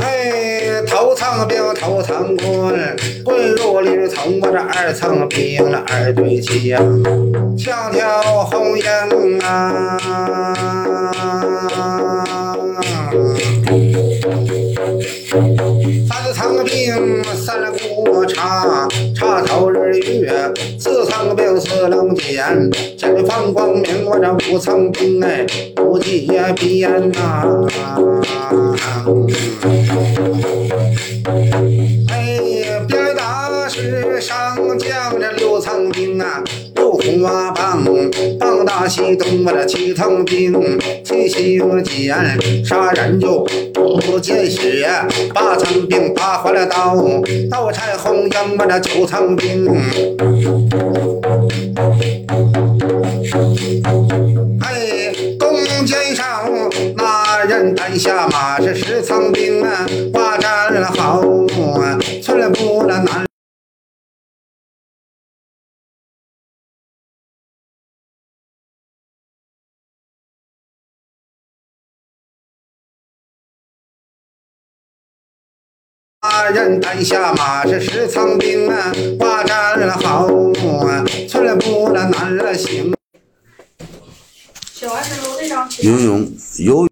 哎，头层兵，头层棍，棍入里头，我这二层兵了二对枪，枪挑红缨啊。三层兵，三股叉，叉头日月；四层兵，四棱剑，剑放光明。我这五层兵，哎，不结边呐。哎，鞭打是上将，这六层兵啊，六花棒，棒打西东，我这七层兵，七星剑，杀人就不见血，八层兵打坏了刀，刀拆红缨，我这九层兵。人担下马是十仓兵啊，挂战好啊，寸步那难。那人担下马是十层兵啊，好啊，寸难行。写完之后那张游泳游。